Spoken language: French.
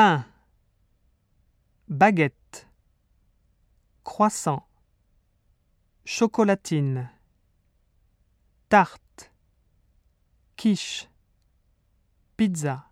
pain, baguette, croissant, chocolatine, tarte, quiche, pizza.